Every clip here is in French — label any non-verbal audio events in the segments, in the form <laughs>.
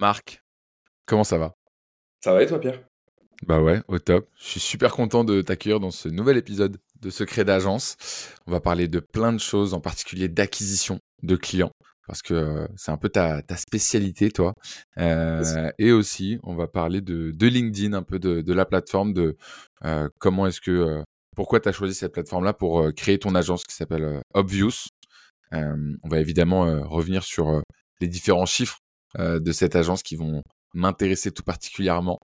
Marc, comment ça va? Ça va et toi, Pierre? Bah ouais, au top. Je suis super content de t'accueillir dans ce nouvel épisode de Secret d'agence. On va parler de plein de choses, en particulier d'acquisition de clients, parce que euh, c'est un peu ta, spécialité, toi. Euh, et aussi, on va parler de, LinkedIn, un peu de, la plateforme, de euh, comment est-ce que... pourquoi tu as choisi cette plateforme-là pour créer ton agence qui s'appelle Obvious. on va évidemment revenir sur les différents chiffres de cette agence qui vont m'intéresser tout particulièrement.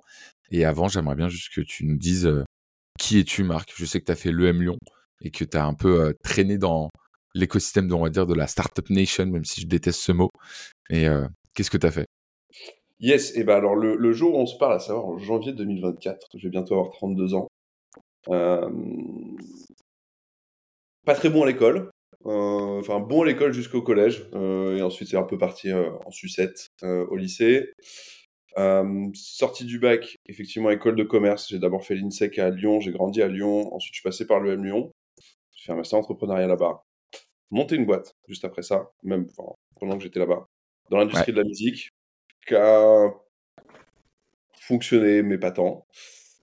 Et avant, j'aimerais bien juste que tu nous dises euh, qui es-tu, Marc? Je sais que tu as fait l'EM Lyon et que tu as un peu euh, traîné dans l'écosystème, on va dire, de la Startup Nation, même si je déteste ce mot. Et qu'est-ce que tu as fait? Yes, et ben alors le, jour où on se parle, à savoir en janvier 2024, je vais bientôt avoir 32 ans. pas très bon à l'école, euh, enfin bon à l'école jusqu'au collège, euh, et ensuite c'est un peu parti euh, en sucette au lycée. sortie du bac, effectivement école de commerce. J'ai d'abord fait l'INSEC à Lyon, j'ai grandi à Lyon. Ensuite je suis passé par l'EM Lyon. J'ai fait un master entrepreneuriat là-bas. Monté une boîte juste après ça, même pendant que j'étais là-bas, dans l'industrie de la musique, qui a fonctionné mais pas tant.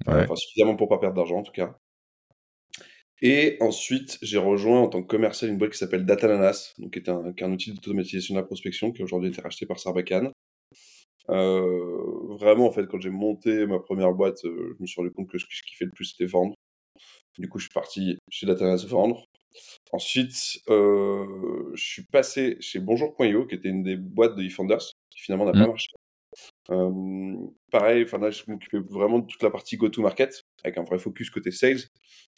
Enfin suffisamment pour pas perdre d'argent en tout cas. Et ensuite, j'ai rejoint en tant que commercial une boîte qui s'appelle Datananas, donc qui est un, qui est un outil d'automatisation de la prospection qui aujourd'hui a été racheté par Sarbacane. Euh, vraiment, en fait, quand j'ai monté ma première boîte, euh, je me suis rendu compte que ce que je kiffais le plus, c'était vendre. Du coup, je suis parti chez Datananas vendre. Ensuite, euh, je suis passé chez Bonjour.io, qui était une des boîtes de eFounders, qui finalement n'a pas mmh. marché. Pareil, enfin là, je m'occupais vraiment de toute la partie go-to-market, avec un vrai focus côté sales,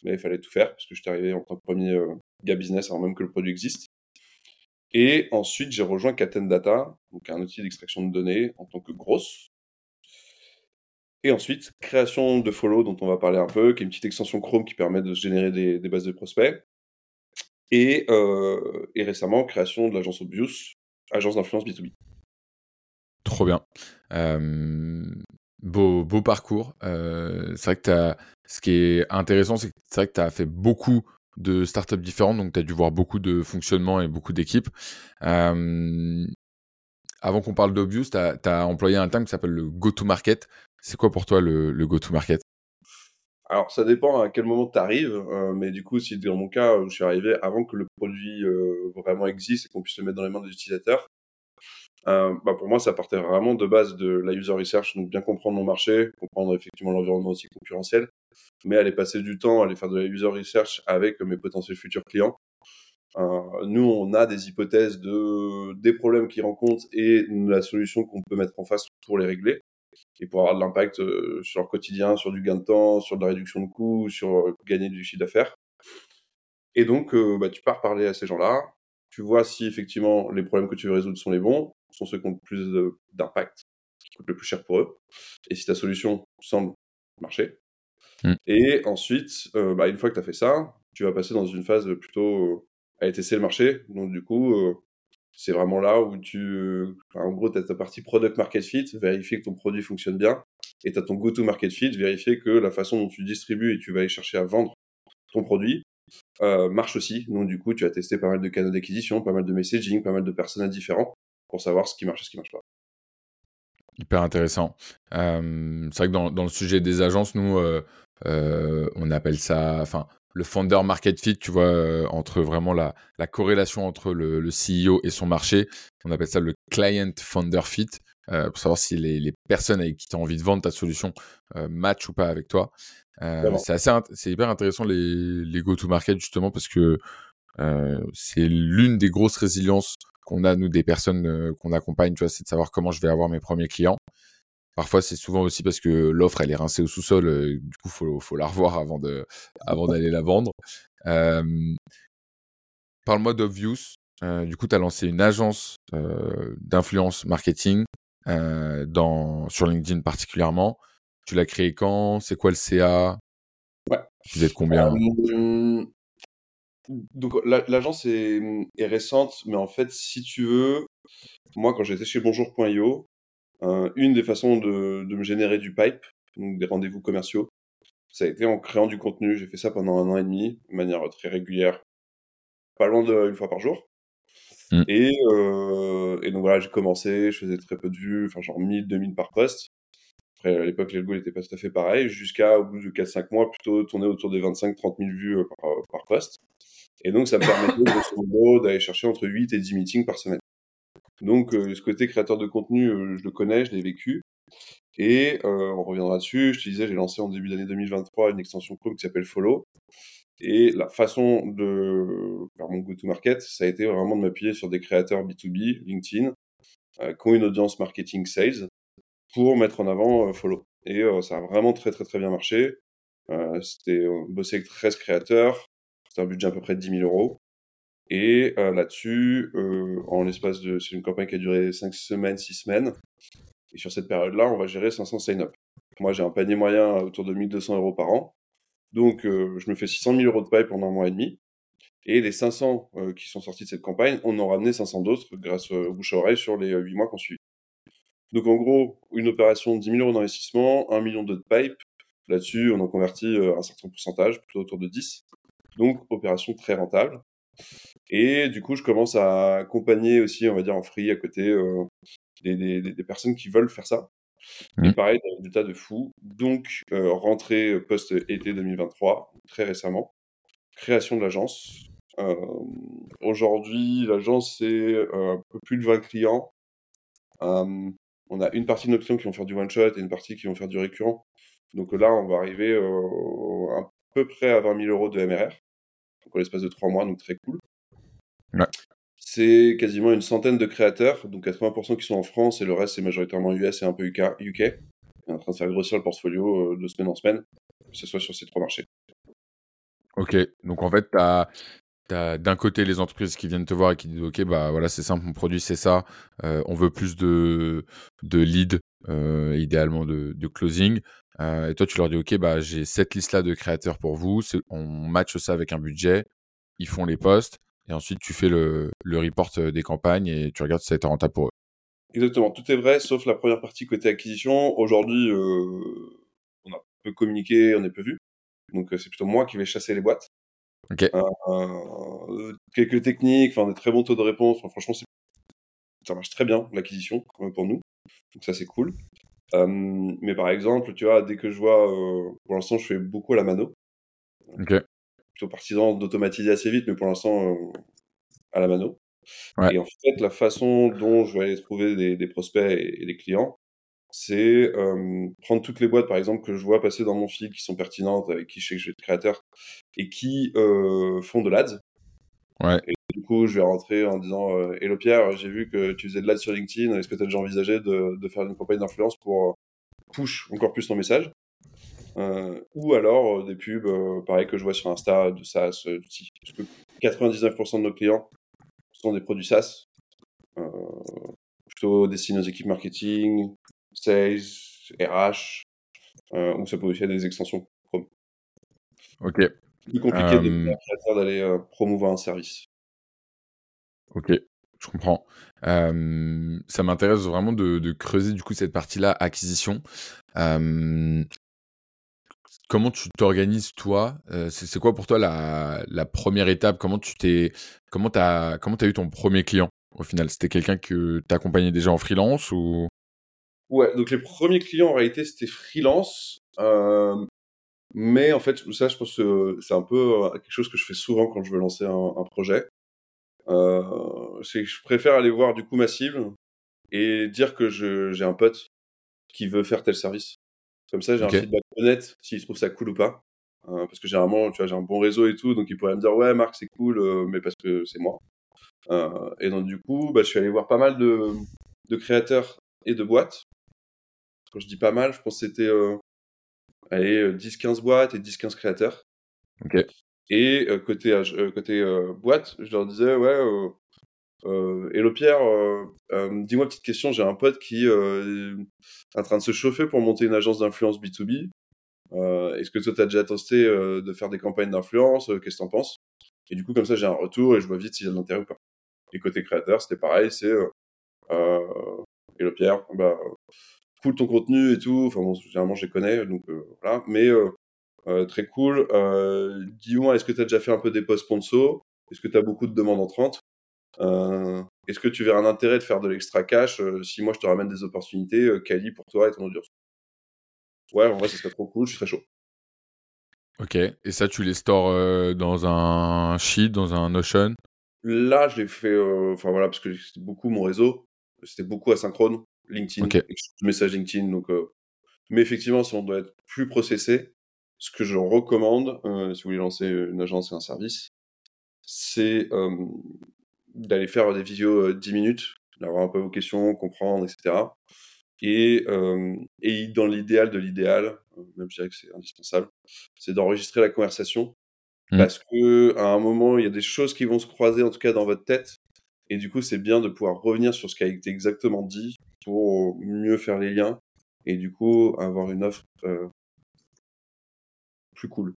mais il fallait tout faire, parce que j'étais arrivé en tant que premier gars business avant même que le produit existe. Et ensuite, j'ai rejoint Caten Data, donc un outil d'extraction de données en tant que grosse. Et ensuite, création de Follow, dont on va parler un peu, qui est une petite extension Chrome qui permet de générer des, bases de prospects. Et, et récemment, création de l'agence Obvious, agence d'influence B2B. Trop bien. beau, beau parcours. c'est vrai que as, ce qui est intéressant, c'est que tu as fait beaucoup de startups différentes, donc tu as dû voir beaucoup de fonctionnement et beaucoup d'équipes. avant qu'on parle d'Obvious, tu as, employé un terme qui s'appelle le go-to-market. C'est quoi pour toi le, go-to-market? Alors, ça dépend à quel moment tu arrives, mais du coup, si dans mon cas, je suis arrivé avant que le produit vraiment existe et qu'on puisse le mettre dans les mains des utilisateurs, euh, bah pour moi, ça partait vraiment de base de la user research, donc bien comprendre mon marché, comprendre effectivement l'environnement aussi concurrentiel, mais aller passer du temps, aller faire de la user research avec mes potentiels futurs clients. Euh, nous, on a des hypothèses de des problèmes qu'ils rencontrent et la solution qu'on peut mettre en face pour les régler et pour avoir de l'impact euh, sur leur quotidien, sur du gain de temps, sur de la réduction de coûts, sur gagner du chiffre d'affaires. Et donc, bah, tu pars parler à ces gens-là, tu vois si effectivement les problèmes que tu veux résoudre sont les bons, sont ceux qui ont le plus d'impact, qui coûtent le plus cher pour eux, et si ta solution semble marcher. Mmh. Et ensuite, euh, bah, une fois que tu as fait ça, tu vas passer dans une phase plutôt euh, à tester le marché. Donc du coup, euh, c'est vraiment là où tu, en gros, tu as ta partie product market fit, vérifier que ton produit fonctionne bien, et tu as ton go-to market fit, vérifier que la façon dont tu distribues et tu vas aller chercher à vendre ton produit marche aussi. Donc du coup, tu as testé pas mal de canaux d'acquisition, pas mal de messaging, pas mal de personnels différents pour savoir ce qui marche et ce qui marche pas. Hyper intéressant. c'est vrai que dans, dans, le sujet des agences, nous, euh, euh, on appelle ça, enfin, le founder market fit, tu vois, euh, entre vraiment la, la, corrélation entre le, le, CEO et son marché. On appelle ça le client founder fit, pour savoir si les, les, personnes avec qui tu as envie de vendre ta solution matchent ou pas avec toi. c'est assez, c'est hyper intéressant les, les go-to-market justement parce que c'est l'une des grosses résiliences qu'on a, nous, des personnes euh, qu'on accompagne, tu vois, c'est de savoir comment je vais avoir mes premiers clients. Parfois, c'est souvent aussi parce que l'offre, elle est rincée au sous-sol. Euh, du coup, faut, faut la revoir avant de, avant d'aller la vendre. Euh, Parle-moi d'Obvious. du coup, tu as lancé une agence d'influence marketing dans, sur LinkedIn particulièrement. Tu l'as créé quand? C'est quoi le CA Ouais. Vous êtes combien? Donc l'agence est, est, récente, mais en fait, si tu veux, moi quand j'étais chez Bonjour.io, euh, une des façons de, de, me générer du pipe, donc des rendez-vous commerciaux, ça a été en créant du contenu. J'ai fait ça pendant un an et demi, de manière très régulière, pas loin d'une fois par jour. Mmh. Et, et, donc voilà, j'ai commencé, je faisais très peu de vues, enfin genre 1000, 2000 par poste. Après, à l'époque, les goals n'étaient pas tout à fait pareil, jusqu'à, au bout de 4-5 mois, plutôt tourner autour des 25-30 000 vues par, par poste. Et donc, ça me permettait, <coughs> d'aller chercher entre 8 et 10 meetings par semaine. Donc, ce côté créateur de contenu, je le connais, je l'ai vécu. Et on reviendra dessus. Je te disais, j'ai lancé en début d'année 2023 une extension Chrome qui s'appelle Follow. Et la façon de faire mon go-to-market, ça a été vraiment de m'appuyer sur des créateurs B2B, LinkedIn, qui ont une audience marketing sales pour mettre en avant Follow. Et ça a vraiment très très très bien marché. C'était bosser avec 13 créateurs. C'était un budget à peu près de 10 000 euros. Et là-dessus, en l'espace de... C'est une campagne qui a duré 5 semaines, 6 semaines. Et sur cette période-là, on va gérer 500 sign-up. Moi, j'ai un panier moyen autour de 1200 euros par an. Donc, euh, je me fais 600 000 euros de paille pendant un mois et demi. Et les 500 euh, qui sont sortis de cette campagne, on en ramené 500 d'autres grâce au bouche à oreille sur les 8 mois qu'on suit. Donc, en gros, une opération de 10 000 euros d'investissement, 1 million de pipe. Là-dessus, on en convertit euh, un certain pourcentage, plutôt autour de 10. Donc, opération très rentable. Et du coup, je commence à accompagner aussi, on va dire, en free à côté des, personnes qui veulent faire ça. Et mmh. pareil, des résultats de fou. Donc, euh, rentrée post-été 2023, très récemment. Création de l'agence. Euh, aujourd'hui, l'agence, c'est euh, un peu plus de 20 clients. On a une partie de nos clients qui vont faire du one-shot et une partie qui vont faire du récurrent. Donc là, on va arriver à peu près à 20 000 euros de MRR. Donc, en l'espace de trois mois, donc très cool. Ouais c'est quasiment une centaine de créateurs, donc 80% qui sont en France et le reste c'est majoritairement US et un peu UK. UK. On est en train de faire grossir le portfolio euh, de semaine en semaine, que ce soit sur ces trois marchés. Ok, donc en fait, tu as, d'un côté les entreprises qui viennent te voir et qui disent Ok, bah voilà, c'est simple, mon produit c'est ça, euh, on veut plus de, leads, euh, idéalement de, closing. et toi, tu leur dis Ok, bah j'ai cette liste-là de créateurs pour vous, on match ça avec un budget, ils font les posts et ensuite tu fais le, le report euh, des campagnes et tu regardes si ça a été rentable pour eux. Exactement, tout est vrai, sauf la première partie côté acquisition. Aujourd'hui, euh, on a peu communiqué, on est peu vu. Donc euh, c'est plutôt moi qui vais chasser les boîtes. Ok. quelques techniques, enfin des très bons taux de réponse. franchement, ça marche très bien l'acquisition pour nous. Donc ça c'est cool. mais par exemple, tu vois, dès que je vois, pour l'instant, je fais beaucoup à la mano. Ok plutôt partisan d'automatiser assez vite, mais pour l'instant, euh, à la mano. Et en fait, la façon dont je vais aller trouver des, prospects et, des clients, c'est euh, prendre toutes les boîtes, par exemple, que je vois passer dans mon feed qui sont pertinentes, avec qui je sais que je vais être créateur, et qui euh, font de l'ADS. Ouais. Et du coup, je vais rentrer en disant Hello Pierre, j'ai vu que tu faisais de l'ADS sur LinkedIn, est-ce que tu as déjà envisagé de, de faire une campagne d'influence pour push encore plus ton message? Euh, ou alors euh, des pubs, euh, pareil que je vois sur Insta, de SaaS, d'outils. Parce que 99% de nos clients sont des produits SaaS, plutôt destinés aux équipes marketing, sales, RH, ou ça peut aussi être des extensions Chrome. Ok. Plus compliqué d'aller promouvoir un service. Ok, je comprends. ça m'intéresse vraiment de, de, creuser du coup cette partie-là, acquisition. Comment tu t'organises toi? C'est quoi pour toi la, première étape? Comment tu t'es comment t'as comment as eu ton premier client au final? C'était quelqu'un que t'accompagnais déjà en freelance ou? Ouais, donc les premiers clients en réalité c'était freelance, mais en fait ça je pense que c'est un peu quelque chose que je fais souvent quand je veux lancer un, projet. c'est que je préfère aller voir du coup ma cible et dire que j'ai un pote qui veut faire tel service. Comme ça, j'ai un feedback honnête s'il trouve ça cool ou pas. Euh, parce que généralement, tu vois, j'ai un bon réseau et tout, donc il pourrait me dire ouais, Marc, c'est cool, euh, mais parce que c'est moi. Euh, et donc du coup, bah, je suis allé voir pas mal de, de créateurs et de boîtes. Quand je dis pas mal, je pense que c'était allez, 10-15 boîtes et 10-15 créateurs. Et côté, côté boîte, je leur disais ouais, euh, Hello Pierre, euh, euh, dis-moi petite question, j'ai un pote qui est en train de se chauffer pour monter une agence d'influence B2B. Est-ce que toi, tu as déjà testé de faire des campagnes d'influence Qu'est-ce que t'en penses? Et du coup, comme ça, j'ai un retour et je vois vite s'il y a de l'intérêt ou pas. Et côté créateur, c'était pareil, c'est Hello Pierre, bah, cool ton contenu et tout. Enfin bon, généralement, je les connais, donc voilà. Mais très cool. Dis-moi, est-ce que tu as déjà fait un peu des posts sponsors Est-ce que tu as beaucoup de demandes entrantes? Est-ce que tu verras un intérêt de faire de l'extra cash si moi je te ramène des opportunités quali pour toi et ton audience? Ouais, en vrai, ce serait trop cool, je très chaud. Ok, et ça, tu les stores dans un sheet, dans un Notion? Là, je l'ai fait, enfin voilà, parce que c'était beaucoup mon réseau, c'était beaucoup asynchrone, LinkedIn, Ok. message LinkedIn, donc. mais effectivement, si on doit être plus processé, ce que je recommande, si vous voulez lancer une agence et un service, c'est d'aller faire des visios 10 minutes, d'avoir un peu vos questions, comprendre, etc. Et, et dans l'idéal de l'idéal, même je dirais que c'est indispensable, c'est d'enregistrer la conversation. Mmh. Parce que à un moment, il y a des choses qui vont se croiser, en tout cas dans votre tête. Et du coup, c'est bien de pouvoir revenir sur ce qui a été exactement dit pour mieux faire les liens et du coup avoir une offre plus cool.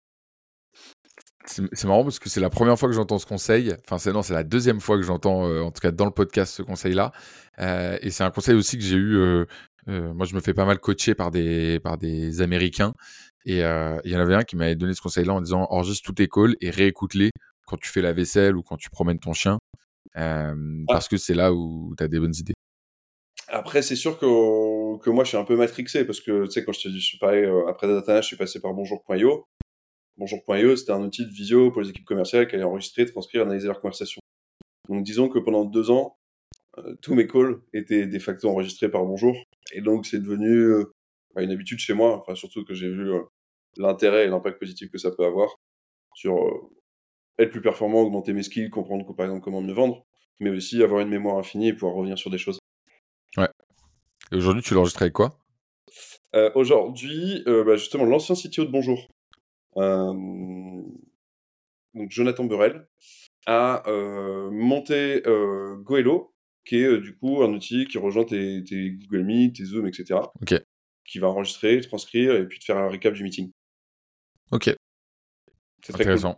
C'est marrant parce que c'est la première fois que j'entends ce conseil. Enfin, c'est non, c'est la deuxième fois que j'entends, en tout cas dans le podcast, ce conseil-là. et c'est un conseil aussi que j'ai eu euh, moi, je me fais pas mal coacher par des, par des Américains. Et euh, il y en avait un qui m'avait donné ce conseil-là en disant enregistre tous tes calls et réécoute-les quand tu fais la vaisselle ou quand tu promènes ton chien. Euh, ah. Parce que c'est là où tu as des bonnes idées. Après, c'est sûr que, que moi, je suis un peu matrixé parce que, tu sais, quand je te dis, je suis pareil, après Datana, je suis passé par Bonjour.io. Bonjour.io, c'était un outil de visio pour les équipes commerciales qui allait enregistrer, transcrire, analyser leur conversation. Donc, disons que pendant deux ans, tous mes calls étaient de facto enregistrés par Bonjour. Et donc, c'est devenu euh, bah, une habitude chez moi, enfin, surtout que j'ai vu euh, l'intérêt et l'impact positif que ça peut avoir sur euh, être plus performant, augmenter mes skills, comprendre par exemple comment me vendre, mais aussi avoir une mémoire infinie et pouvoir revenir sur des choses. Ouais. Et aujourd'hui, tu l'enregistres avec quoi? Aujourd'hui, bah, justement, l'ancien CTO de Bonjour, donc Jonathan Burrell, a monté Goelo, qui est euh, du coup un outil qui rejoint tes, Google Meet, tes Zoom, etc. Ok. Qui va enregistrer, transcrire et puis te faire un récap du meeting. Ok. C'est très intéressant.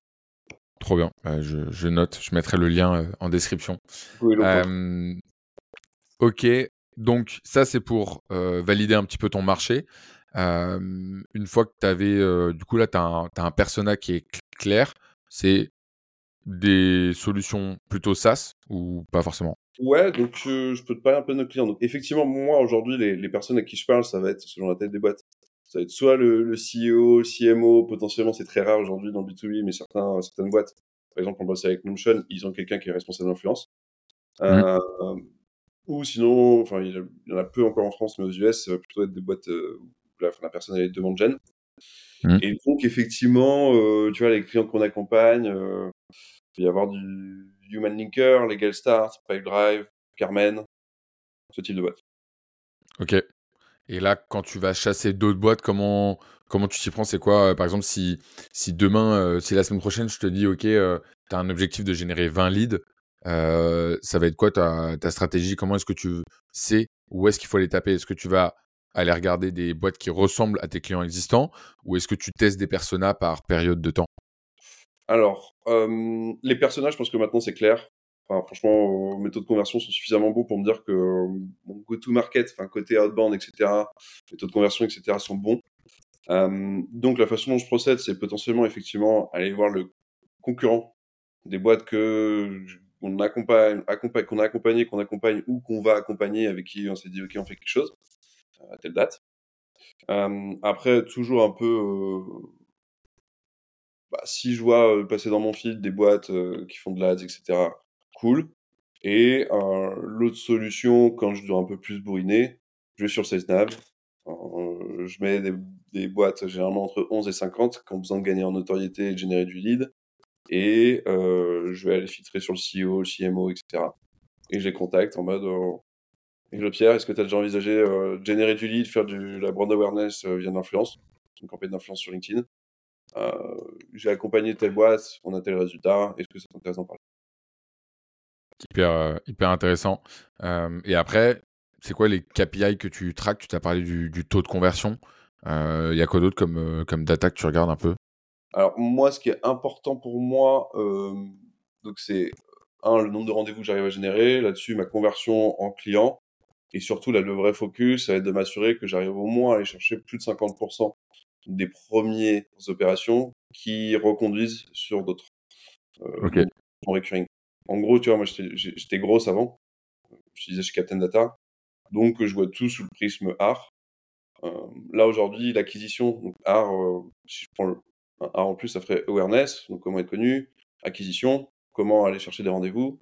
Trop bien. Bah, je, note, je mettrai le lien euh, en description. Euh, ok, donc ça c'est pour valider un petit peu ton marché. une fois que tu avais, du coup là, tu as, as, un persona qui est clair, c'est des solutions plutôt SaaS ou pas forcément? Ouais, donc je peux te parler un peu de nos clients. Donc effectivement, moi aujourd'hui, les, personnes à qui je parle, ça va être selon la tête des boîtes. Ça va être soit le, le CEO, le CMO, potentiellement c'est très rare aujourd'hui dans le B2B, mais certains, certaines boîtes, par exemple on bosse avec Notion, ils ont quelqu'un qui est responsable d'influence. Mmh. Euh, ou sinon, enfin il y en a peu encore en France, mais aux US, ça va plutôt être des boîtes euh, où la, personne a les demandes gènes. Mmh. Et donc effectivement, euh, tu vois, les clients qu'on accompagne, il peut y avoir du Human Linker, Legal Start, Pipedrive, Carmen, ce type de boîte. Ok. Et là, quand tu vas chasser d'autres boîtes, comment, comment tu t'y prends? C'est quoi, euh, par exemple, si, si demain, euh, si la semaine prochaine, je te dis, OK, euh, tu as un objectif de générer 20 leads, ça va être quoi ta, stratégie? Comment est-ce que tu sais où est-ce qu'il faut aller taper? Est-ce que tu vas aller regarder des boîtes qui ressemblent à tes clients existants ou est-ce que tu testes des personas par période de temps? Alors, euh, les personnages, je pense que maintenant c'est clair. Enfin, franchement, mes taux de conversion sont suffisamment beaux pour me dire que mon go-to-market, enfin côté outbound, etc., les taux de conversion, etc., sont bons. Euh, donc la façon dont je procède, c'est potentiellement effectivement aller voir le concurrent des boîtes que qu'on accompagne, qu'on a accompagné, qu'on accompagne ou qu'on va accompagner, avec qui on s'est dit ok on fait quelque chose à telle date. Euh, après toujours un peu bah, si je vois passer dans mon feed des boîtes qui font de l'ADS, etc., cool. Et l'autre solution, quand je dois un peu plus bourriner, je vais sur SalesNav. je mets des, boîtes généralement entre 11 et 50 qui ont besoin de gagner en notoriété et de générer du lead. Et je vais aller filtrer sur le CEO, le CMO, etc. Et je les contacte en mode et le Pierre, est-ce que tu as déjà envisagé de générer du lead, faire de la brand awareness via l'influence, une campagne d'influence sur LinkedIn euh, j'ai accompagné telle boîte, on a tel résultat, est-ce que ça t'intéresse d'en parler Hyper, euh, hyper intéressant. Euh, et après, c'est quoi les KPI que tu traques? Tu t'as parlé du, taux de conversion. Il y a quoi d'autre comme, comme data que tu regardes un peu? Alors, moi, ce qui est important pour moi, donc c'est un, le nombre de rendez-vous que j'arrive à générer. Là-dessus, ma conversion en client. Et surtout, là, le vrai focus, ça va être de m'assurer que j'arrive au moins à aller chercher plus de 50% des premières opérations qui reconduisent sur d'autres. Euh, en recurring. En gros, tu vois, moi, j'étais grosse avant. Je disais chez Captain Data. Donc, je vois tout sous le prisme art. là, aujourd'hui, l'acquisition, donc art, si je prends le, art en plus, ça ferait awareness, donc comment être connu, acquisition, comment aller chercher des rendez-vous,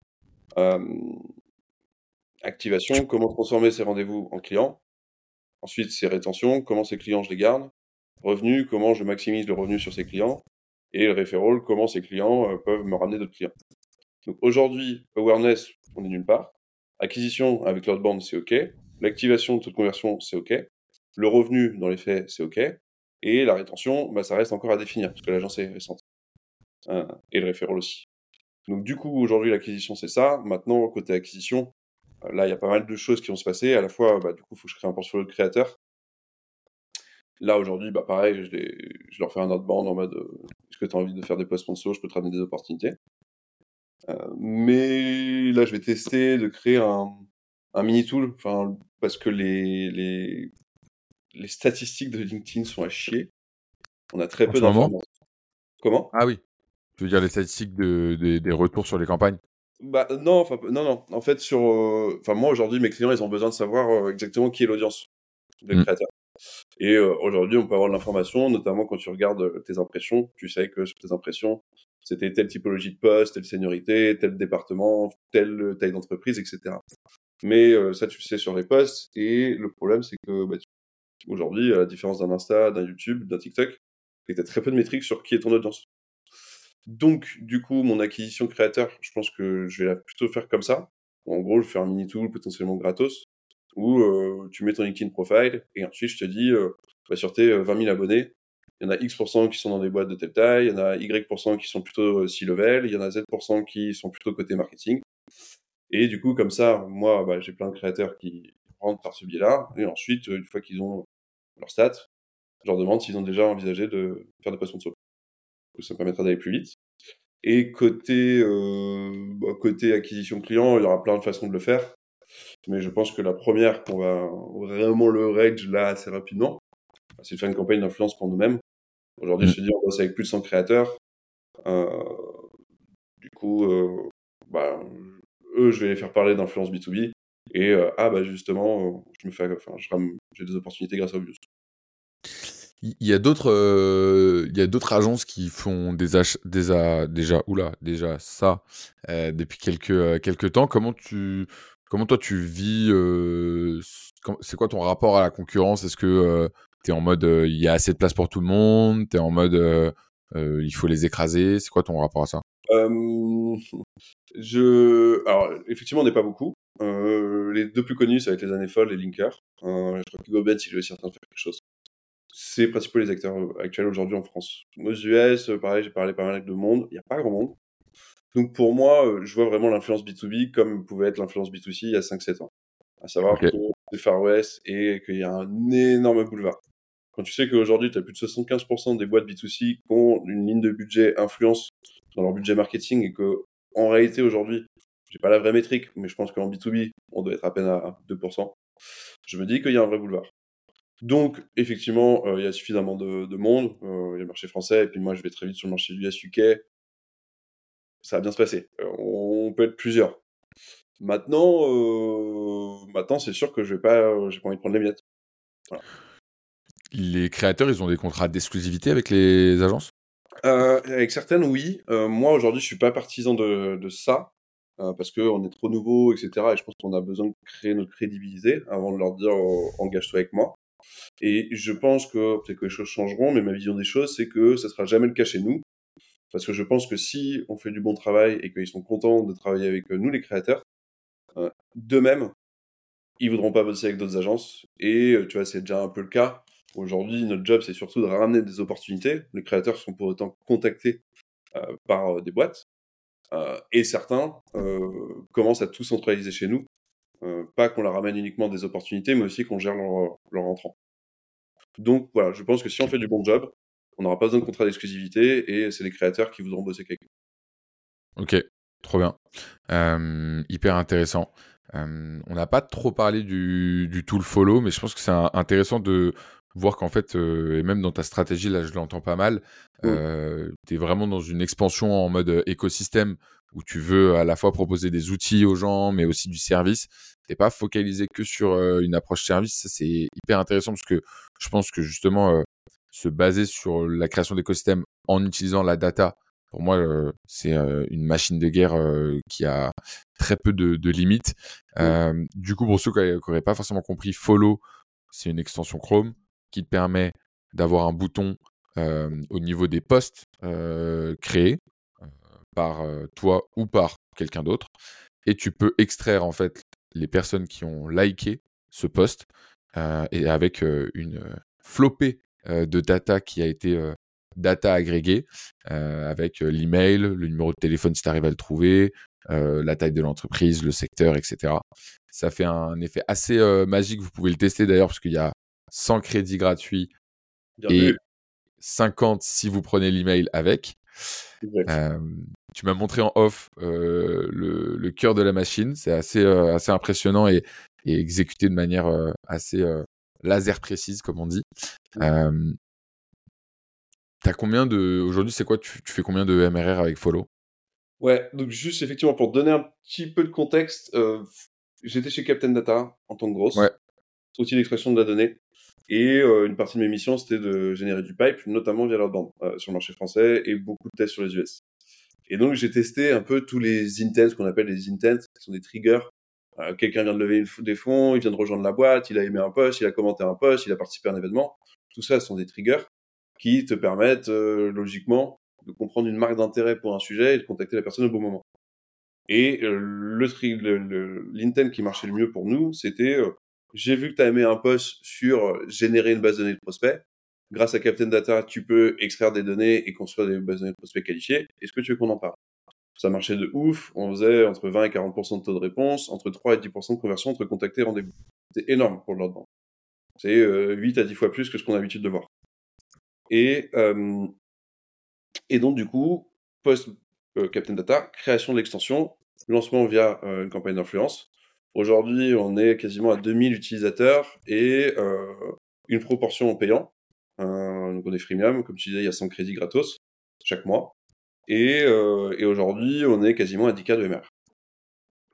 activation, comment transformer ces rendez-vous en clients, ensuite c'est rétention, comment ces clients je les garde, revenu, comment je maximise le revenu sur ces clients, et le referral, comment ces clients euh, peuvent me ramener d'autres clients. Donc aujourd'hui, awareness, on est nulle part. Acquisition avec l'outbound, c'est OK. L'activation de toute conversion, c'est OK. Le revenu, dans les faits, c'est OK. Et la rétention, bah, ça reste encore à définir, parce que l'agence est récente. Euh, et le referral aussi. Donc du coup, aujourd'hui, l'acquisition, c'est ça. Maintenant, côté acquisition, euh, là, il y a pas mal de choses qui vont se passer. À la fois, bah, du coup, il faut que je crée un portfolio de créateurs. Là, aujourd'hui, bah, pareil, je, leur fais un outbound en mode euh, est-ce que tu as envie de faire des posts sponsors Je peux te ramener des opportunités. Mais là, je vais tester de créer un, un mini tool parce que les, les, les, statistiques de LinkedIn sont à chier. On a très peu d'informations. Comment? Ah oui. Tu veux dire les statistiques de, des retours sur les campagnes? Bah, non, non, non. En fait, sur, euh, moi aujourd'hui, mes clients, ils ont besoin de savoir exactement qui est l'audience des mmh. créateurs. Et euh, aujourd'hui, on peut avoir de l'information, notamment quand tu regardes euh, tes impressions. Tu sais que sur tes impressions, c'était telle typologie de poste, telle seniorité, tel département, telle taille d'entreprise, etc. Mais euh, ça, tu le sais sur les posts. Et le problème, c'est que bah, aujourd'hui, à la différence d'un Insta, d'un YouTube, d'un TikTok, tu as très peu de métriques sur qui est ton audience. Donc, du coup, mon acquisition créateur, je pense que je vais la plutôt faire comme ça. En gros, je vais faire un mini tool potentiellement gratos où euh, tu mets ton LinkedIn profile et ensuite je te dis, euh, bah, sur tes 20 euh, 000 abonnés, il y en a X% qui sont dans des boîtes de telle taille, il y en a Y% qui sont plutôt C-level, il y en a Z% qui sont plutôt côté marketing. Et du coup, comme ça, moi, bah, j'ai plein de créateurs qui par ce biais-là. Et ensuite, une fois qu'ils ont leurs stats, je leur demande s'ils ont déjà envisagé de faire des posts sponsors. Ça me permettra d'aller plus vite. Et côté, bah, côté acquisition client, il y aura plein de façons de le faire. Mais je pense que la première qu'on va vraiment le rage là assez rapidement, c'est de faire une campagne d'influence pour nous-mêmes. Aujourd'hui, mm. je te dis, on bosse avec plus de 100 créateurs. Euh, du coup, euh, bah, eux, je vais les faire parler d'influence B2B. Et euh, ah, bah justement, je me fais, enfin, j'ai des opportunités grâce à Obvious. Il y a d'autres, il y a d'autres agences qui font des, des déjà, oula, déjà ça depuis quelques quelques temps. Comment tu Comment toi tu vis C'est quoi ton rapport à la concurrence? Est-ce que tu es en mode il y a assez de place pour tout le monde? Tu es en mode il faut les écraser? C'est quoi ton rapport à ça? Je... Alors, effectivement, on n'est pas beaucoup. Les deux plus connus, ça va être les années folles et Linker. je crois que Gobet, il est aussi en train de faire quelque chose. C'est principalement les acteurs actuels aujourd'hui en France. Aux US, pareil, j'ai parlé pas mal avec de monde. Il n'y a pas grand monde. Donc pour moi, euh, je vois vraiment l'influence B2B comme pouvait être l'influence B2C il y a 5-7 ans. À savoir que c'est Far West et qu'il y a un énorme boulevard. Quand tu sais qu'aujourd'hui, tu as plus de 75% des boîtes B2C qui ont une ligne de budget influence dans leur budget marketing et que, en réalité, aujourd'hui, j'ai pas la vraie métrique, mais je pense qu'en B2B, on doit être à peine à 2%. Je me dis qu'il y a un vrai boulevard. Donc, effectivement, euh, il y a suffisamment de, monde. Euh, il y a le marché français, et puis moi, je vais très vite sur le marché US UK ça va bien se passer. Euh, on peut être plusieurs. Maintenant, maintenant c'est sûr que je vais pas, j'ai pas envie de prendre les miettes. Les créateurs, ils ont des contrats d'exclusivité avec les agences? Avec certaines, oui. moi, aujourd'hui, je suis pas partisan de, de ça. Parce qu'on est trop nouveau, etc. Et je pense qu'on a besoin de créer notre crédibilité avant de leur dire engage-toi avec moi. Et je pense que peut-être que les choses changeront, mais ma vision des choses, c'est que ça sera jamais le cas chez nous. Parce que je pense que si on fait du bon travail et qu'ils sont contents de travailler avec euh, nous, les créateurs, euh, d'eux-mêmes, ils voudront pas bosser avec d'autres agences. Et euh, tu vois, c'est déjà un peu le cas. Aujourd'hui, notre job, c'est surtout de ramener des opportunités. Les créateurs sont pour autant contactés par des boîtes. Et certains commencent à tout centraliser chez nous. pas qu'on leur ramène uniquement des opportunités, mais aussi qu'on gère leur, leur entrant. Donc voilà, je pense que si on fait du bon job, on n'aura pas besoin de contrat d'exclusivité et c'est les créateurs qui voudront bosser avec. Ok, trop bien. hyper intéressant. on n'a pas trop parlé du, tool follow, mais je pense que c'est intéressant de voir qu'en fait, et même dans ta stratégie, là je l'entends pas mal, tu es vraiment dans une expansion en mode écosystème où tu veux à la fois proposer des outils aux gens, mais aussi du service. T'es pas focalisé que sur une approche service. c'est hyper intéressant parce que je pense que justement, se baser sur la création d'écosystèmes en utilisant la data, pour moi, c'est une machine de guerre qui a très peu de, limites. du coup, pour ceux qui n'auraient pas forcément compris, Follow, c'est une extension Chrome qui te permet d'avoir un bouton au niveau des posts créés par toi ou par quelqu'un d'autre. Et tu peux extraire en fait les personnes qui ont liké ce post et avec une flopée de data qui a été data agrégée avec l'email, le numéro de téléphone si tu arrives à le trouver, la taille de l'entreprise, le secteur, etc. Ça fait un effet assez magique. Vous pouvez le tester d'ailleurs parce qu'il y a 100 crédits gratuits et 50 si vous prenez l'email avec. tu m'as montré en off le, cœur de la machine. C'est assez, assez impressionnant et, exécuté de manière assez laser précise, comme on dit. T'as combien de. Aujourd'hui, c'est quoi tu, fais combien de MRR avec Follow? Ouais, donc juste effectivement pour donner un petit peu de contexte, j'étais chez Captain Data en tant que grosse, ouais. outil d'expression de la donnée. Et une partie de mes missions, c'était de générer du pipe, notamment via leur bande sur le marché français et beaucoup de tests sur les US. Et donc, j'ai testé un peu tous les intents, ce qu'on appelle les intents, qui sont des triggers. Quelqu'un vient de lever des fonds, il vient de rejoindre la boîte, il a aimé un post, il a commenté un post, il a participé à un événement. Tout ça, ce sont des triggers qui te permettent logiquement de comprendre une marque d'intérêt pour un sujet et de contacter la personne au bon moment. Et le l'intent qui marchait le mieux pour nous, c'était j'ai vu que tu as aimé un post sur générer une base de données de prospects. Grâce à Captain Data, tu peux extraire des données et construire des bases de données de prospects qualifiées. Est-ce que tu veux qu'on en parle? Ça marchait de ouf. On faisait entre 20 et 40% de taux de réponse, entre 3 et 10% de conversion entre contacter et rendez-vous. C'est énorme pour le load C'est 8 à 10 fois plus que ce qu'on a l'habitude de voir. Et, et donc, du coup, post Captain Data, création de l'extension, lancement via une campagne d'influence. Aujourd'hui, on est quasiment à 2000 utilisateurs et une proportion en payant. donc on est freemium, comme tu disais, il y a 100 crédits gratos chaque mois. Et, et aujourd'hui, on est quasiment à 10K de MR.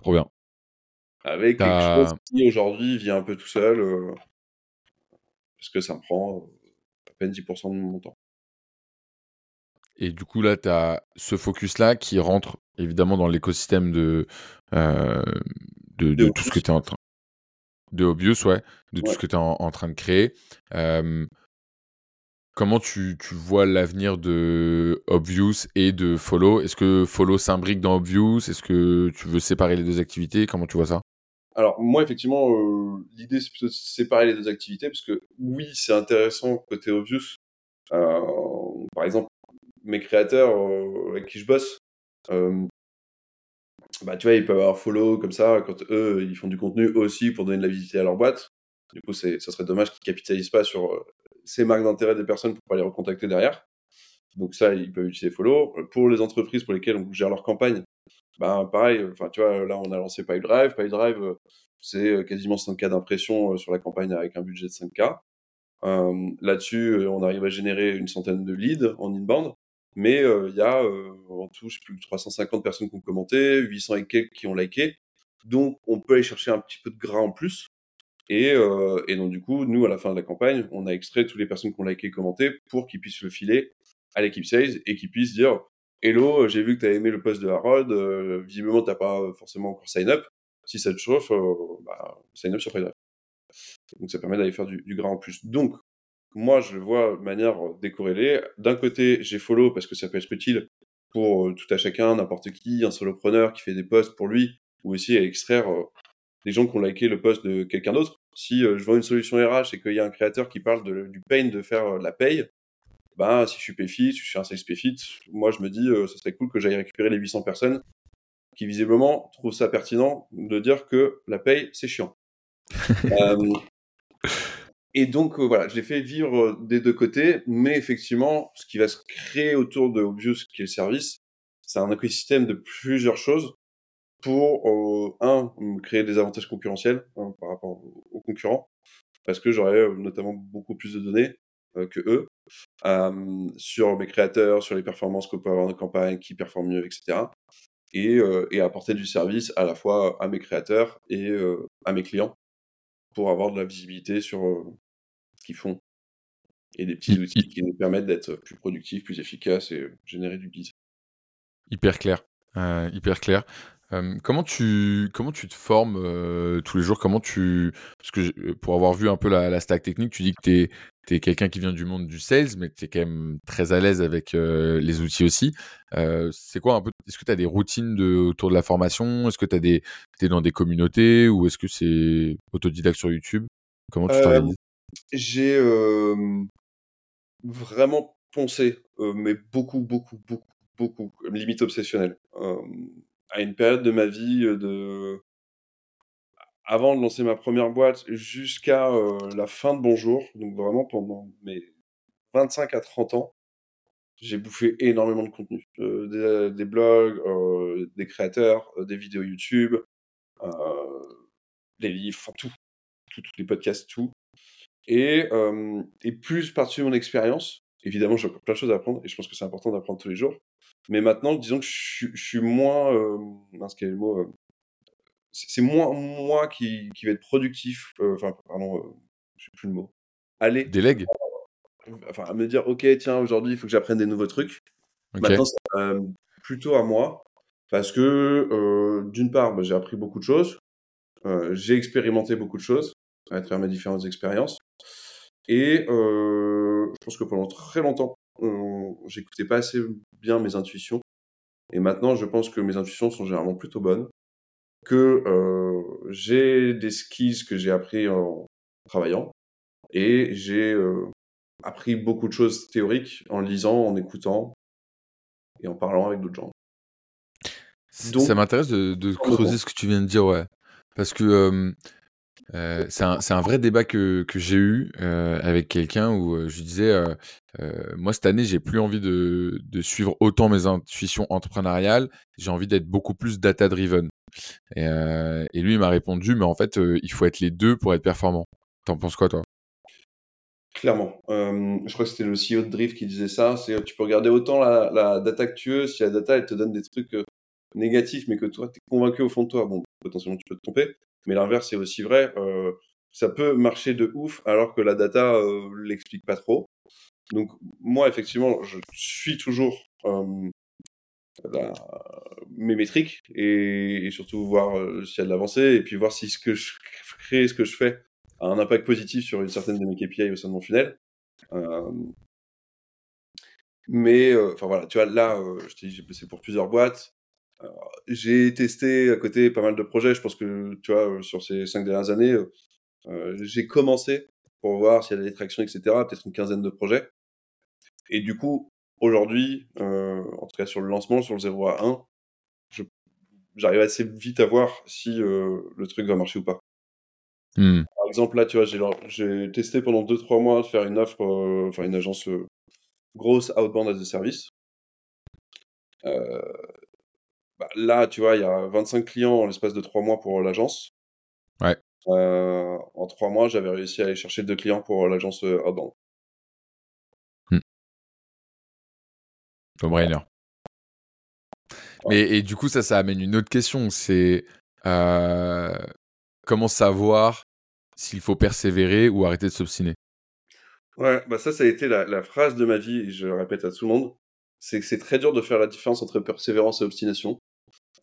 Trop bien. Avec quelque chose qui aujourd'hui vient un peu tout seul, parce que ça me prend à peine 10% de mon temps. Et du coup, là, tu as ce focus-là qui rentre évidemment dans l'écosystème de, euh, de, tout ce que tu es en train de Obvious, ouais, de tout ce que tu es en, train de créer. comment tu, tu vois l'avenir de Obvious et de Follow? Est-ce que Follow s'imbrique dans Obvious? Est-ce que tu veux séparer les deux activités? Comment tu vois ça? Alors moi effectivement l'idée c'est plutôt de séparer les deux activités parce que oui c'est intéressant côté obvious. Par exemple mes créateurs avec qui je bosse bah, tu vois, ils peuvent avoir follow comme ça quand eux, ils font du contenu aussi pour donner de la visibilité à leur boîte. Du coup, ça serait dommage qu'ils capitalisent pas sur euh, ces marques d'intérêt des personnes pour pas les recontacter derrière. Donc ça, ils peuvent utiliser follow. Pour les entreprises pour lesquelles on gère leur campagne, bah, pareil, enfin, tu vois, là, on a lancé PyDrive. PyDrive, euh, c'est euh, quasiment 5K d'impression sur la campagne avec un budget de 5K. Là-dessus, on arrive à générer une centaine de leads en inbound. Mais il y a en tout, je sais plus, 350 personnes qui ont commenté, 800 et quelques qui ont liké. Donc, on peut aller chercher un petit peu de gras en plus. Et, et, donc, du coup, nous, à la fin de la campagne, on a extrait toutes les personnes qui ont liké et commenté pour qu'ils puissent le filer à l'équipe sales et qu'ils puissent dire Hello, j'ai vu que tu as aimé le post de Harold, visiblement, tu n'as pas forcément encore sign up. Si ça te chauffe, bah, sign up sur Facebook. Donc, ça permet d'aller faire du, du gras en plus. Donc, moi, je le vois de manière décorrélée. D'un côté, j'ai follow parce que ça peut être utile pour tout à chacun, n'importe qui, un solopreneur qui fait des posts pour lui, ou aussi à extraire des gens qui ont liké le post de quelqu'un d'autre. Si je vends une solution RH et qu'il y a un créateur qui parle du pain de faire la paye, ben, si je suis PayFit, si je suis un sales PayFit, moi je me dis, ce serait cool que j'aille récupérer les 800 personnes qui visiblement trouvent ça pertinent de dire que la paye, c'est chiant. <laughs> Et donc, euh, voilà, je l'ai fait vivre euh, des deux côtés, mais effectivement, ce qui va se créer autour de Obvious, qui est le service, c'est un écosystème de plusieurs choses pour, euh, un, créer des avantages concurrentiels hein, par rapport aux concurrents, parce que j'aurais notamment beaucoup plus de données que eux, sur mes créateurs, sur les performances qu'on peut avoir dans campagne, qui performent mieux, etc. et, apporter du service à la fois à mes créateurs et à mes clients pour avoir de la visibilité sur qu'ils font et des petits outils qui nous permettent d'être plus productifs, plus efficaces et générer du business. Hyper clair, hyper clair comment tu comment tu te formes, tous les jours? Comment tu parce que pour avoir vu un peu la stack technique, tu dis que tu es quelqu'un qui vient du monde du sales, mais tu es quand même très à l'aise avec, les outils aussi. c'est quoi un peu est-ce que tu as des routines de autour de la formation? Est-ce que tu des es dans des communautés ou est-ce que c'est autodidacte sur YouTube? Comment tu t'organises? J'ai, vraiment poncé, mais beaucoup, beaucoup, beaucoup, beaucoup, limite obsessionnel à une période de ma vie de avant de lancer ma première boîte jusqu'à la fin de Bonjour, donc vraiment pendant mes 25 à 30 ans, j'ai bouffé énormément de contenu. des, blogs, des créateurs, des vidéos YouTube, des livres, tout, tout, tous les podcasts, tout. Et, et plus par-dessus mon expérience, évidemment, j'ai encore plein de choses à apprendre et je pense que c'est important d'apprendre tous les jours. Mais maintenant, disons que je, suis moins. Euh, quel est le mot euh, C'est moins moi qui, qui va être productif. Euh, enfin, pardon, euh, je sais plus le mot. Aller. Délègue Enfin, à me dire, ok, tiens, aujourd'hui, il faut que j'apprenne des nouveaux trucs. Maintenant, c'est plutôt à moi. Parce que, d'une part, bah, j'ai appris beaucoup de choses. j'ai expérimenté beaucoup de choses à travers mes différentes expériences. Et je pense que pendant très longtemps, j'écoutais pas assez bien mes intuitions. Et maintenant, je pense que mes intuitions sont généralement plutôt bonnes, que euh, j'ai des skills que j'ai appris en travaillant, et j'ai euh, appris beaucoup de choses théoriques en lisant, en écoutant et en parlant avec d'autres gens. Donc, ça m'intéresse de, de creuser ce que tu viens de dire, ouais. Parce que euh, c'est un, vrai débat que, j'ai eu euh, avec quelqu'un où euh, je disais, moi cette année, j'ai plus envie de, suivre autant mes intuitions entrepreneuriales, j'ai envie d'être beaucoup plus data-driven. Et, et, lui, il m'a répondu, mais en fait, il faut être les deux pour être performant. T'en penses quoi, toi? Clairement. je crois que c'était le CEO de Drift qui disait ça. Tu peux regarder autant la, data que tu veux, si la data, elle te donne des trucs négatifs, mais que toi, tu es convaincu au fond de toi, potentiellement, tu peux te tromper. Mais l'inverse est aussi vrai. Euh, ça peut marcher de ouf alors que la data euh, l'explique pas trop. Donc moi, effectivement, je suis toujours euh, mes métriques et, surtout voir euh, s'il y a de l'avancée et puis voir si ce que je crée, ce que je fais a un impact positif sur une certaine de mes KPI au sein de mon funnel. Euh, mais enfin voilà, tu vois, là, je t'ai dit, j'ai pour plusieurs boîtes. J'ai testé à côté pas mal de projets. Je pense que, tu vois, sur ces cinq dernières années, euh, j'ai commencé pour voir s'il y a des tractions, etc. Peut-être une quinzaine de projets. Et du coup, aujourd'hui, euh, en tout cas sur le lancement, sur le 0 à 1, j'arrive assez vite à voir si euh, le truc va marcher ou pas. Mmh. Par exemple, là, tu vois, j'ai testé pendant 2-3 mois de faire une offre, enfin une agence grosse outbound as a service. Euh, bah, là, tu vois, il y a 25 clients en l'espace de 3 mois pour l'agence. Ouais. Euh, en 3 mois, j'avais réussi à aller chercher deux clients pour l'agence euh, Outbound. Hmm. brainer. Et, du coup, ça, ça amène une autre question. C'est euh, comment savoir s'il faut persévérer ou arrêter de s'obstiner? Ouais, bah ça, ça a été la, la, phrase de ma vie, et je le répète à tout le monde c'est que c'est très dur de faire la différence entre persévérance et obstination.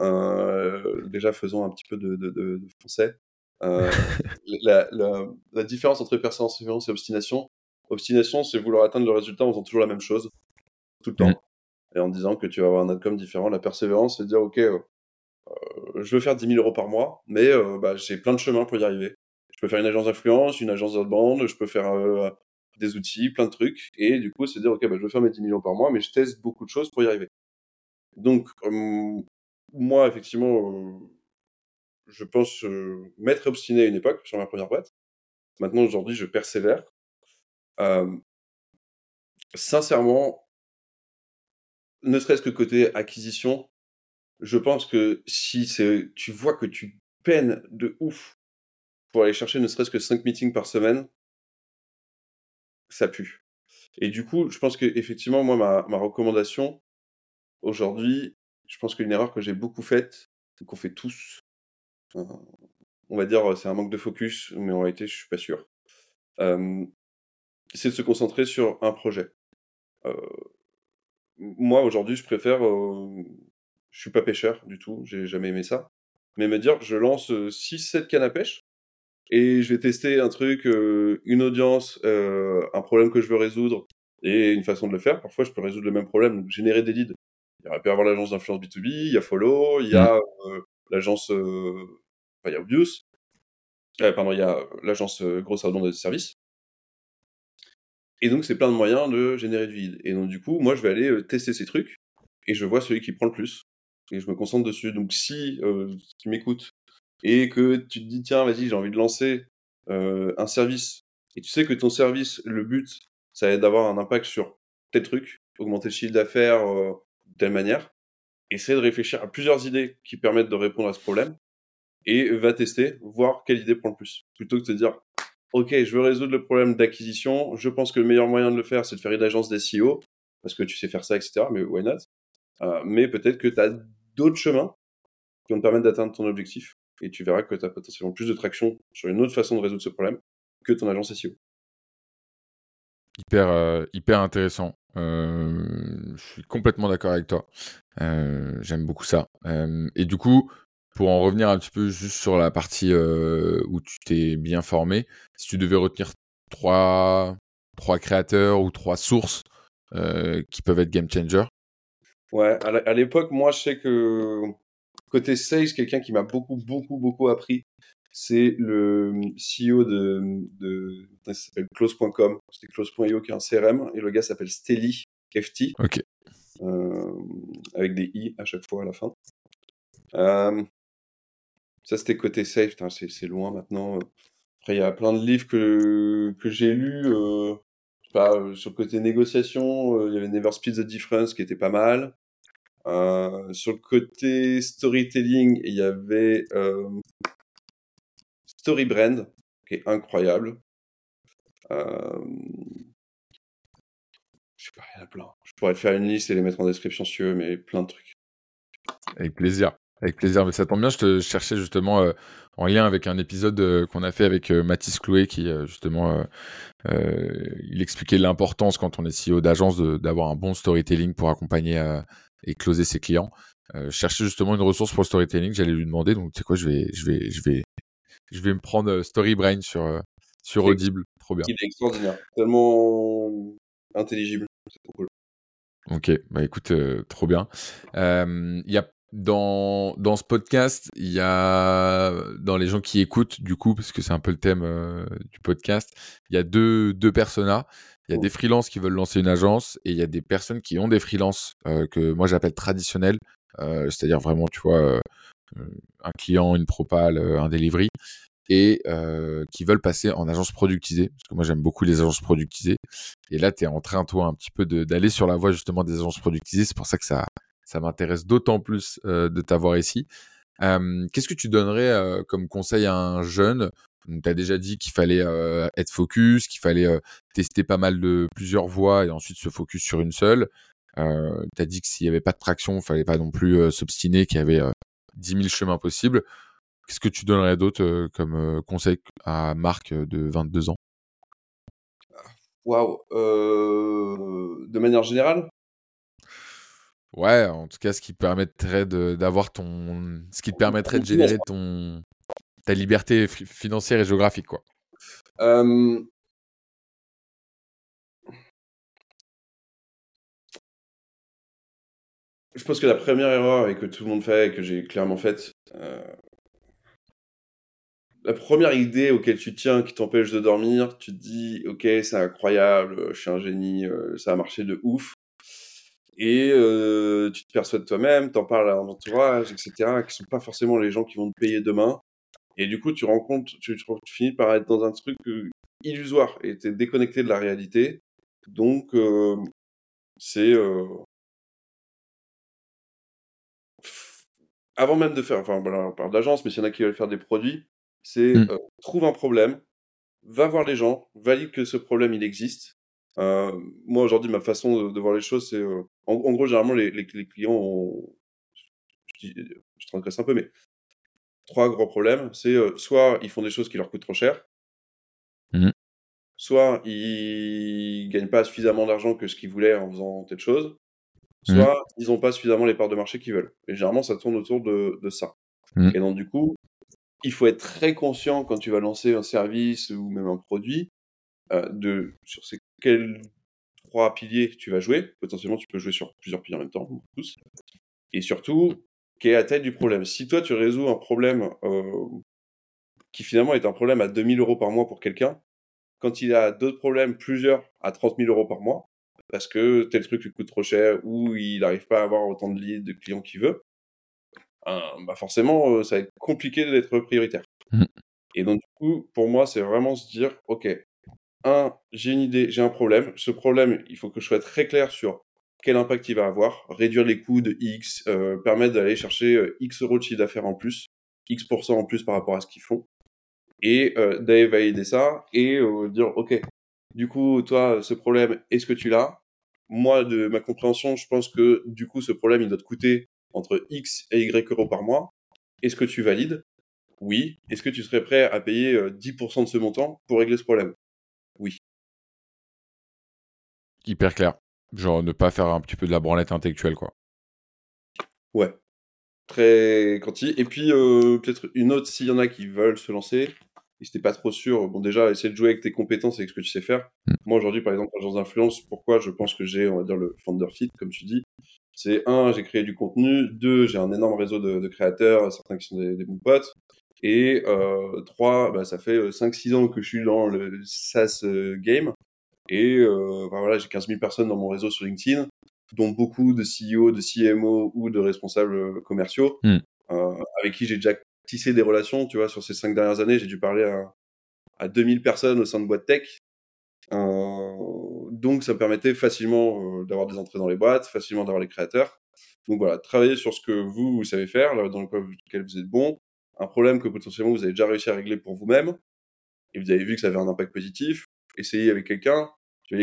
Euh, déjà, faisons un petit peu de, de, de, français. Euh, <laughs> la, la, la, différence entre persévérance et obstination, obstination, c'est vouloir atteindre le résultat en faisant toujours la même chose, tout le temps, mm. et en disant que tu vas avoir un outcome différent. La persévérance, c'est dire, OK, euh, je veux faire 10 000 euros par mois, mais bah, j'ai plein de chemins pour y arriver. Je peux faire une agence d'influence, une agence d'outbound, je peux faire des outils, plein de trucs. Et du coup, c'est dire, OK, bah, je veux faire mes 10 millions par mois, mais je teste beaucoup de choses pour y arriver. Donc, moi, effectivement, euh, je pense euh, m'être obstiné à une époque sur ma première boîte. Maintenant, aujourd'hui, je persévère. sincèrement, ne serait-ce que côté acquisition, je pense que si tu vois que tu peines de ouf pour aller chercher ne serait-ce que 5 meetings par semaine, ça pue. Et du coup, je pense que effectivement, moi, ma, ma recommandation aujourd'hui, je pense qu'une erreur que j'ai beaucoup faite, qu'on fait tous, on va dire, c'est un manque de focus, mais en réalité, je suis pas sûr. c'est de se concentrer sur un projet. moi, aujourd'hui, je préfère. je suis pas pêcheur du tout, j'ai jamais aimé ça. Mais me dire, je lance 6-7 cannes à pêche et je vais tester un truc, une audience, un problème que je veux résoudre et une façon de le faire. Parfois, je peux résoudre le même problème, donc générer des leads. Il y aurait pu avoir l'agence d'influence B2B, il y a Follow, il y a mmh. l'agence, enfin, il y a Obvious, pardon, il y a l'agence grosse abondance de services. Et donc, c'est plein de moyens de générer du lead. Et donc, du coup, moi, je vais aller tester ces trucs et je vois celui qui prend le plus. Et je me concentre dessus. Donc, si tu m'écoutes et que tu te dis, tiens, vas-y, j'ai envie de lancer un service, et tu sais que ton service, le but, ça va être d'avoir un impact sur tel truc, augmenter le chiffre d'affaires de telle manière, essaie de réfléchir à plusieurs idées qui permettent de répondre à ce problème, et va tester, voir quelle idée prend le plus. Plutôt que de te dire, OK, je veux résoudre le problème d'acquisition, je pense que le meilleur moyen de le faire, c'est de faire une agence d'SEO, parce que tu sais faire ça, etc., mais why not? Euh, Mais peut-être que tu as d'autres chemins qui vont te permettre d'atteindre ton objectif, et tu verras que tu as potentiellement plus de traction sur une autre façon de résoudre ce problème que ton agence SEO. Hyper, euh, hyper intéressant. Euh, je suis complètement d'accord avec toi. J'aime beaucoup ça. et du coup, pour en revenir un petit peu juste sur la partie où tu t'es bien formé, si tu devais retenir trois, trois créateurs ou trois sources qui peuvent être game changer. Ouais, à l'époque, moi, je sais que côté sales, quelqu'un qui m'a beaucoup, beaucoup, beaucoup appris, c'est le CEO de, de ça s'appelle close.com, c'était close.io qui est un CRM, et le gars s'appelle Steli Kefti. Ok. avec des i à chaque fois à la fin. Euh, ça, c'était côté safe. C'est loin maintenant. Après, il y a plein de livres que, que j'ai lus. Euh, pas, euh, sur le côté négociation, euh, il y avait Never Split the Difference qui était pas mal. Euh, sur le côté storytelling, il y avait euh, Story Brand, qui est incroyable. Euh, je sais pas, il y en a plein. Je pourrais te faire une liste et les mettre en description si tu veux, mais plein de trucs. Avec plaisir. Avec plaisir, mais ça tombe bien, je te cherchais justement euh, en lien avec un épisode euh, qu'on a fait avec Mathis Clouet qui justement il expliquait l'importance quand on est CEO d'agence d'avoir un bon storytelling pour accompagner et closer ses clients. je cherchais justement une ressource pour le storytelling, j'allais lui demander, donc tu sais quoi, je vais, je vais, je vais, je vais me prendre Storybrain sur, sur Audible, trop bien. Il est extraordinaire, tellement intelligible, c'est trop cool. Ok, bah écoute, trop bien. Il y a dans, dans ce podcast, il y a, dans les gens qui écoutent, du coup, parce que c'est un peu le thème euh, du podcast, il y a deux, deux personas. Il y a des freelances qui veulent lancer une agence et il y a des personnes qui ont des freelances euh, que moi j'appelle traditionnels, euh, c'est-à-dire vraiment, tu vois, un client, une propale, un delivery, et qui veulent passer en agence productisée, parce que moi j'aime beaucoup les agences productisées. Et là, tu es en train, toi, un petit peu d'aller sur la voie justement des agences productisées. C'est pour ça que ça, ça m'intéresse d'autant plus de t'avoir ici. Qu'est-ce que tu donnerais comme conseil à un jeune? Tu as déjà dit qu'il fallait être focus, qu'il fallait tester pas mal de plusieurs voies et ensuite se focus sur une seule. tu as dit que s'il n'y avait pas de traction, il fallait pas non plus s'obstiner, qu'il y avait 10 000 chemins possibles. Qu'est-ce que tu donnerais d'autre comme conseil à Marc de 22 ans? Waouh De manière générale Ouais, en tout cas, ce qui permettrait d'avoir ton. Ce qui te permettrait de générer ton. ta liberté financière et géographique, quoi. Je pense que la première erreur et que tout le monde fait et que j'ai clairement faite, euh, la première idée auquel tu tiens qui t'empêche de dormir, tu te dis ok c'est incroyable, je suis un génie, euh, ça a marché de ouf et euh, tu te de toi-même, t'en parles à l'entourage, etc., qui sont pas forcément les gens qui vont te payer demain. Et du coup, tu rencontres, tu, tu finis par être dans un truc euh, illusoire et t'es déconnecté de la réalité. Donc, euh, c'est avant même de faire, enfin, voilà, on parle d'agence, mais s'il y en a qui veulent faire des produits, c'est mmh. trouve un problème, va voir les gens, valide que ce problème il existe, euh, moi, aujourd'hui, ma façon de, voir les choses, c'est. Euh, en, gros, généralement, les, les, clients ont. je, je transgresse un peu, mais trois gros problèmes. C'est soit ils font des choses qui leur coûtent trop cher, Mmh. soit ils gagnent pas suffisamment d'argent que ce qu'ils voulaient en faisant telle chose, Mmh. soit ils n'ont pas suffisamment les parts de marché qu'ils veulent. Et généralement, ça tourne autour de, de ça. Mmh. Et donc, du coup, il faut être très conscient quand tu vas lancer un service ou même un produit euh, de sur ces quels trois piliers tu vas jouer. Potentiellement, tu peux jouer sur plusieurs piliers en même temps, tous. Et surtout, quelle est la taille du problème? Si toi, tu résous un problème euh, qui finalement est un problème à 2000 euros par mois pour quelqu'un, quand il a d'autres problèmes, plusieurs à 30 000 euros par mois, parce que tel truc lui coûte trop cher ou il n'arrive pas à avoir autant de leads, de clients qu'il veut, euh, bah forcément, euh, ça va être compliqué d'être prioritaire. Mmh. Et donc, du coup, pour moi, c'est vraiment se dire, OK, un, j'ai une idée, j'ai un problème. Ce problème, il faut que je sois très clair sur quel impact il va avoir, réduire les coûts de X, euh, permettre d'aller chercher euh, X euros de chiffre d'affaires en plus, X% en plus par rapport à ce qu'ils font, et euh, d'aller valider ça et euh, dire, OK, du coup, toi, ce problème, est-ce que tu l'as? Moi, de ma compréhension, je pense que du coup, ce problème, il doit te coûter entre X et Y euros par mois. Est-ce que tu valides? Oui. Est-ce que tu serais prêt à payer euh, 10% de ce montant pour régler ce problème? Hyper clair. Genre ne pas faire un petit peu de la branlette intellectuelle, quoi. Ouais. Très quanti. Et puis, euh, peut-être une autre, s'il y en a qui veulent se lancer, et si t'es pas trop sûr, bon, déjà, essayer de jouer avec tes compétences et avec ce que tu sais faire. Mm. Moi, aujourd'hui, par exemple, agence d'influence, pourquoi je pense que j'ai, on va dire, le founder fit, comme tu dis C'est un, j'ai créé du contenu. Deux, j'ai un énorme réseau de, de créateurs, certains qui sont des, des bons potes. Et euh, trois, bah, ça fait 5-6 ans que je suis dans le SaaS euh, game. Et euh, voilà, j'ai 15 000 personnes dans mon réseau sur LinkedIn, dont beaucoup de CEO, de CMO ou de responsables euh, commerciaux, Mm. euh, avec qui j'ai déjà tissé des relations. Tu vois, sur ces 5 dernières années, j'ai dû parler à, à 2000 personnes au sein de boîtes tech. Euh, donc, ça me permettait facilement d'avoir des entrées dans les boîtes, facilement d'avoir les créateurs. Donc voilà, travailler sur ce que vous, vous savez faire, là, dans lequel vous êtes bon, un problème que potentiellement vous avez déjà réussi à régler pour vous-même, et vous avez vu que ça avait un impact positif, essayez avec quelqu'un,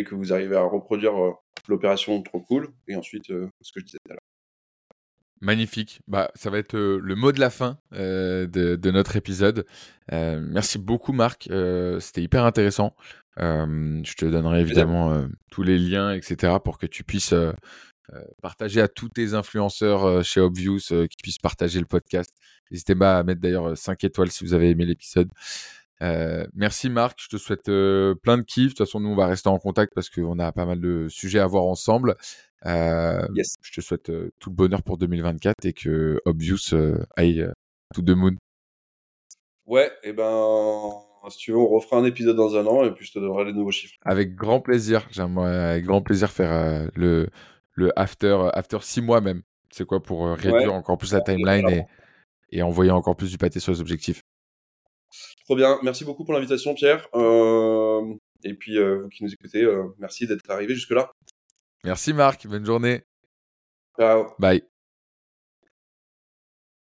que vous arrivez à reproduire euh, l'opération trop cool, et ensuite, euh, ce que je disais tout à l'heure. Magnifique. Bah, ça va être euh, le mot de la fin euh, de, de notre épisode. Euh, merci beaucoup, Marc. C'était hyper intéressant. Je te donnerai évidemment tous les liens, etc., pour que tu puisses partager à tous tes influenceurs chez Obvious, qui puissent partager le podcast. N'hésitez pas à mettre d'ailleurs 5 étoiles si vous avez aimé l'épisode. Euh, merci Marc, je te souhaite euh, plein de kiff. De toute façon, nous on va rester en contact parce qu'on a pas mal de sujets à voir ensemble. Euh, Yes. Je te souhaite euh, tout le bonheur pour 2024 et que Obvious euh, aille euh, to the moon. Ouais, et ben, si tu veux, on refera un épisode dans un an, et puis je te donnerai les nouveaux chiffres. Avec grand plaisir. J'aimerais avec grand plaisir faire le, le after, after six mois même. C'est quoi pour réduire Ouais. encore plus la timeline et, et envoyer encore plus du pâté sur les objectifs? Trop bien, merci beaucoup pour l'invitation, Pierre. Euh, et puis, euh, vous qui nous écoutez, euh, merci d'être arrivé jusque-là. Merci Marc, bonne journée. Ciao. Bye.